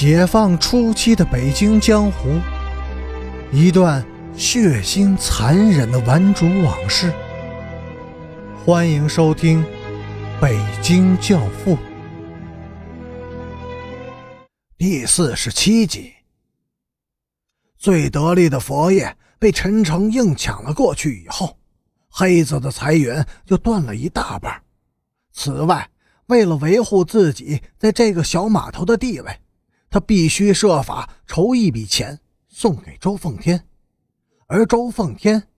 解放初期的北京江湖，一段血腥残忍的顽主往事。欢迎收听《北京教父》第四十七集。最得力的佛爷被陈诚硬抢了过去以后，黑子的财源就断了一大半。此外，为了维护自己在这个小码头的地位。他必须设法筹一笔钱送给周凤天，而周凤天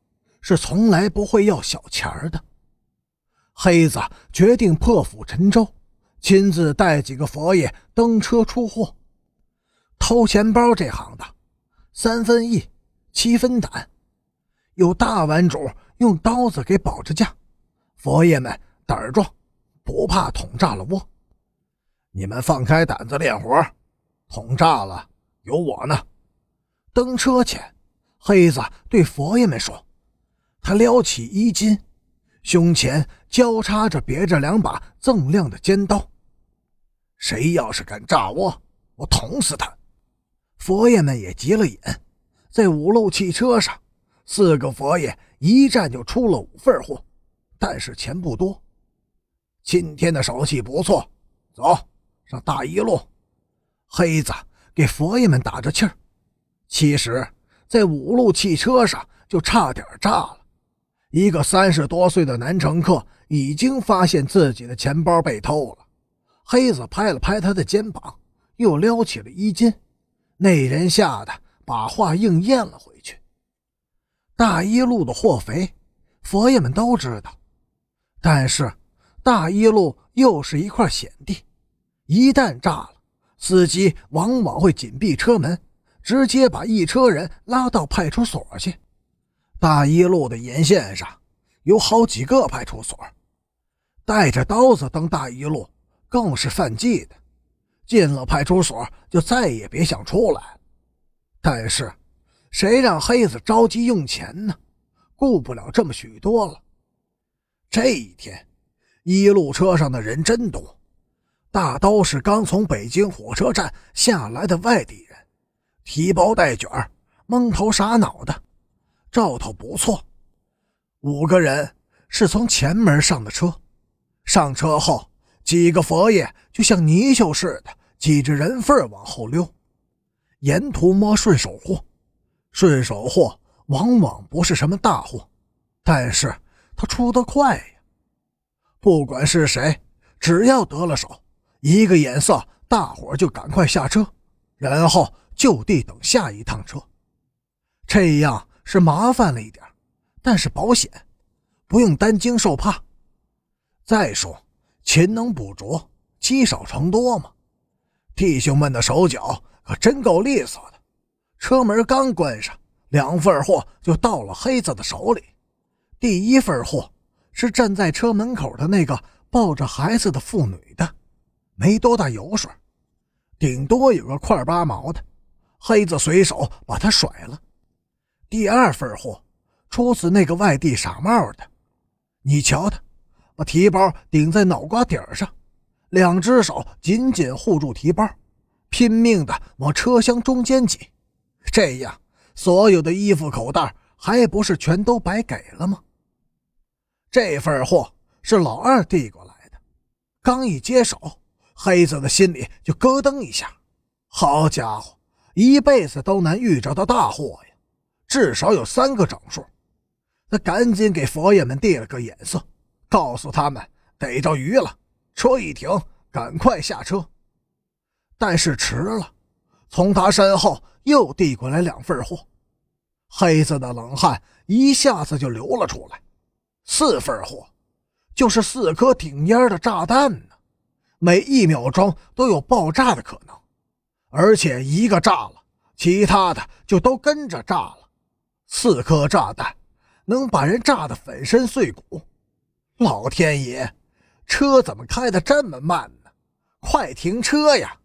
是从来不会要小钱儿的。黑子决定破釜沉舟，亲自带几个佛爷登车出货。偷钱包这行的，三分意，七分胆。有大碗主用刀子给保着价，佛爷们胆儿壮，不怕捅炸了窝。你们放开胆子练活。捅炸了，有我呢。登车前，黑子对佛爷们说：“他撩起衣襟，胸前交叉着别着两把锃亮的尖刀。谁要是敢炸我，我捅死他！”佛爷们也急了眼，在五路汽车上，四个佛爷一站就出了五份货，但是钱不多。今天的手气不错，走上大一路。黑子给佛爷们打着气儿，其实，在五路汽车上就差点炸了。一个三十多岁的男乘客已经发现自己的钱包被偷了。黑子拍了拍他的肩膀，又撩起了衣襟。那人吓得把话硬咽了回去。大一路的货肥，佛爷们都知道，但是大一路又是一块险地，一旦炸了。司机往往会紧闭车门，直接把一车人拉到派出所去。大一路的沿线上有好几个派出所，带着刀子登大一路更是犯忌的。进了派出所就再也别想出来。但是，谁让黑子着急用钱呢？顾不了这么许多了。这一天，一路车上的人真多。大都是刚从北京火车站下来的外地人，提包带卷蒙头傻脑的，兆头不错。五个人是从前门上的车，上车后，几个佛爷就像泥鳅似的挤着人缝往后溜，沿途摸顺手货。顺手货往往不是什么大货，但是他出得快呀。不管是谁，只要得了手。一个眼色，大伙就赶快下车，然后就地等下一趟车。这样是麻烦了一点，但是保险，不用担惊受怕。再说，勤能补拙，积少成多嘛。弟兄们的手脚可真够利索的。车门刚关上，两份货就到了黑子的手里。第一份货是站在车门口的那个抱着孩子的妇女的。没多大油水，顶多有个块八毛的。黑子随手把它甩了。第二份货出自那个外地傻帽的，你瞧他，把提包顶在脑瓜顶上，两只手紧紧护住提包，拼命的往车厢中间挤。这样，所有的衣服口袋还不是全都白给了吗？这份货是老二递过来的，刚一接手。黑子的心里就咯噔一下，好家伙，一辈子都难遇着的大货呀，至少有三个整数。他赶紧给佛爷们递了个眼色，告诉他们逮着鱼了，车一停，赶快下车。但是迟了，从他身后又递过来两份货，黑子的冷汗一下子就流了出来。四份货，就是四颗顶烟的炸弹。每一秒钟都有爆炸的可能，而且一个炸了，其他的就都跟着炸了。四颗炸弹能把人炸得粉身碎骨。老天爷，车怎么开得这么慢呢？快停车呀！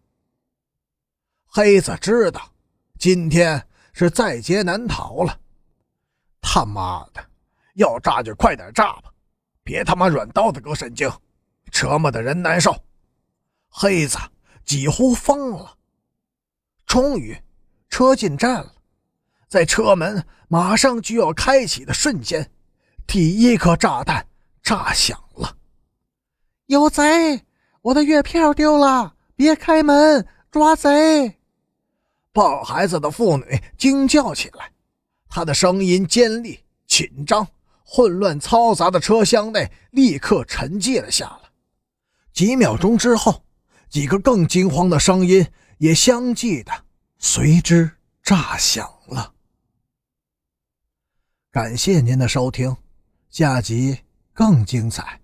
黑子知道，今天是在劫难逃了。他妈的，要炸就快点炸吧，别他妈软刀子割神经，折磨的人难受。黑子几乎疯了。终于，车进站了，在车门马上就要开启的瞬间，第一颗炸弹炸响了。有贼！我的月票丢了！别开门！抓贼！抱孩子的妇女惊叫起来，她的声音尖利、紧张。混乱嘈杂的车厢内立刻沉寂了下来。几秒钟之后，几个更惊慌的声音也相继的随之炸响了。感谢您的收听，下集更精彩。